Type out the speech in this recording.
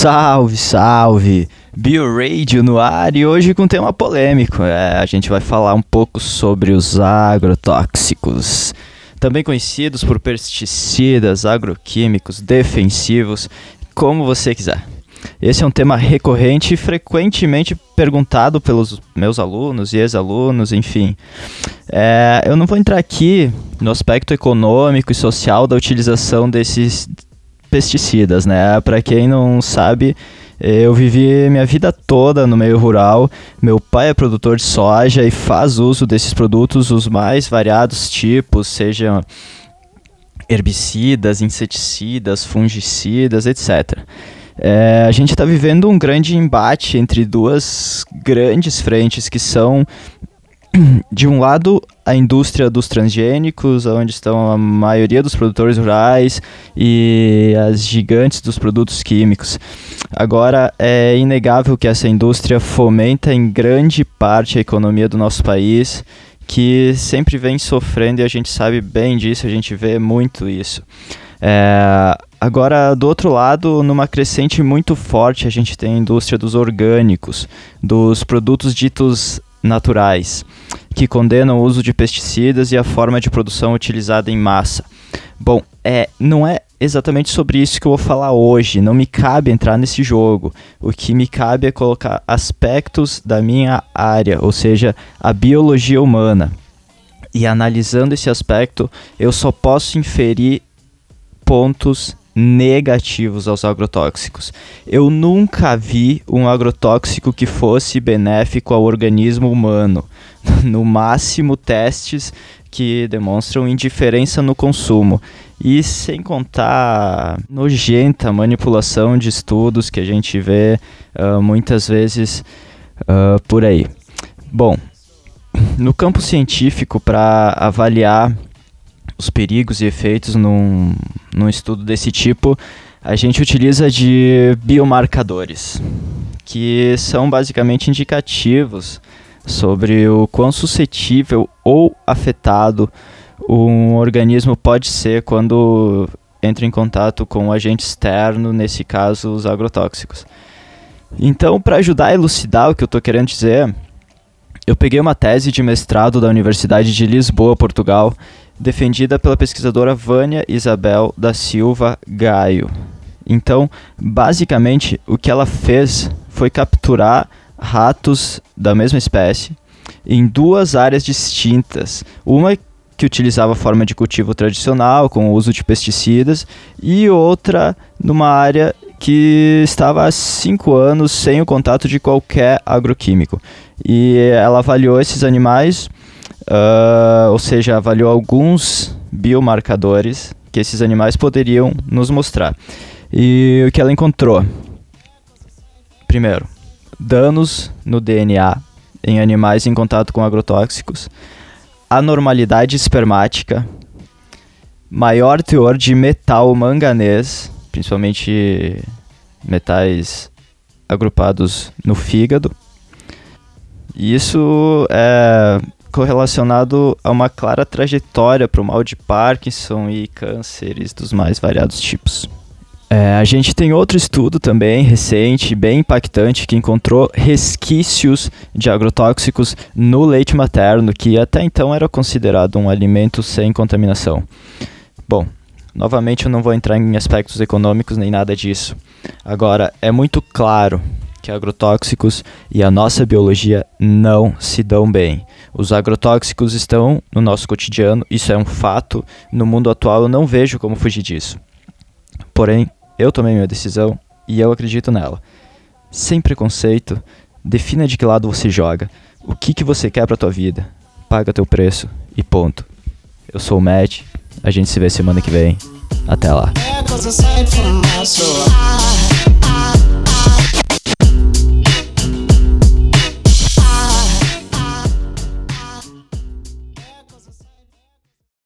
Salve, salve! BioRadio no ar e hoje com tema polêmico. É, a gente vai falar um pouco sobre os agrotóxicos, também conhecidos por pesticidas, agroquímicos, defensivos, como você quiser. Esse é um tema recorrente e frequentemente perguntado pelos meus alunos e ex-alunos, enfim. É, eu não vou entrar aqui no aspecto econômico e social da utilização desses pesticidas, né? Para quem não sabe, eu vivi minha vida toda no meio rural. Meu pai é produtor de soja e faz uso desses produtos, os mais variados tipos, sejam herbicidas, inseticidas, fungicidas, etc. É, a gente está vivendo um grande embate entre duas grandes frentes que são de um lado, a indústria dos transgênicos, onde estão a maioria dos produtores rurais e as gigantes dos produtos químicos. Agora, é inegável que essa indústria fomenta em grande parte a economia do nosso país, que sempre vem sofrendo e a gente sabe bem disso, a gente vê muito isso. É, agora, do outro lado, numa crescente muito forte, a gente tem a indústria dos orgânicos, dos produtos ditos naturais, que condenam o uso de pesticidas e a forma de produção utilizada em massa. Bom, é, não é exatamente sobre isso que eu vou falar hoje, não me cabe entrar nesse jogo. O que me cabe é colocar aspectos da minha área, ou seja, a biologia humana. E analisando esse aspecto, eu só posso inferir pontos negativos aos agrotóxicos. Eu nunca vi um agrotóxico que fosse benéfico ao organismo humano. No máximo, testes que demonstram indiferença no consumo. E sem contar nojenta manipulação de estudos que a gente vê uh, muitas vezes uh, por aí. Bom, no campo científico, para avaliar os perigos e efeitos num, num estudo desse tipo, a gente utiliza de biomarcadores, que são basicamente indicativos sobre o quão suscetível ou afetado um organismo pode ser quando entra em contato com um agente externo, nesse caso os agrotóxicos. Então, para ajudar a elucidar o que eu estou querendo dizer, eu peguei uma tese de mestrado da Universidade de Lisboa, Portugal, defendida pela pesquisadora Vânia Isabel da Silva Gaio. Então, basicamente, o que ela fez foi capturar ratos da mesma espécie em duas áreas distintas. Uma que utilizava forma de cultivo tradicional, com o uso de pesticidas, e outra numa área que estava há cinco anos sem o contato de qualquer agroquímico. E ela avaliou esses animais Uh, ou seja, avaliou alguns biomarcadores que esses animais poderiam nos mostrar. E o que ela encontrou? Primeiro, danos no DNA em animais em contato com agrotóxicos, anormalidade espermática, maior teor de metal manganês, principalmente metais agrupados no fígado. Isso é correlacionado a uma clara trajetória para o mal de Parkinson e cânceres dos mais variados tipos. É, a gente tem outro estudo também recente, bem impactante, que encontrou resquícios de agrotóxicos no leite materno, que até então era considerado um alimento sem contaminação. Bom, novamente eu não vou entrar em aspectos econômicos nem nada disso. Agora, é muito claro que agrotóxicos e a nossa biologia não se dão bem. Os agrotóxicos estão no nosso cotidiano, isso é um fato. No mundo atual eu não vejo como fugir disso. Porém, eu tomei minha decisão e eu acredito nela. Sem preconceito, defina de que lado você joga, o que, que você quer para tua vida, paga teu preço e ponto. Eu sou o Matt, a gente se vê semana que vem. Até lá.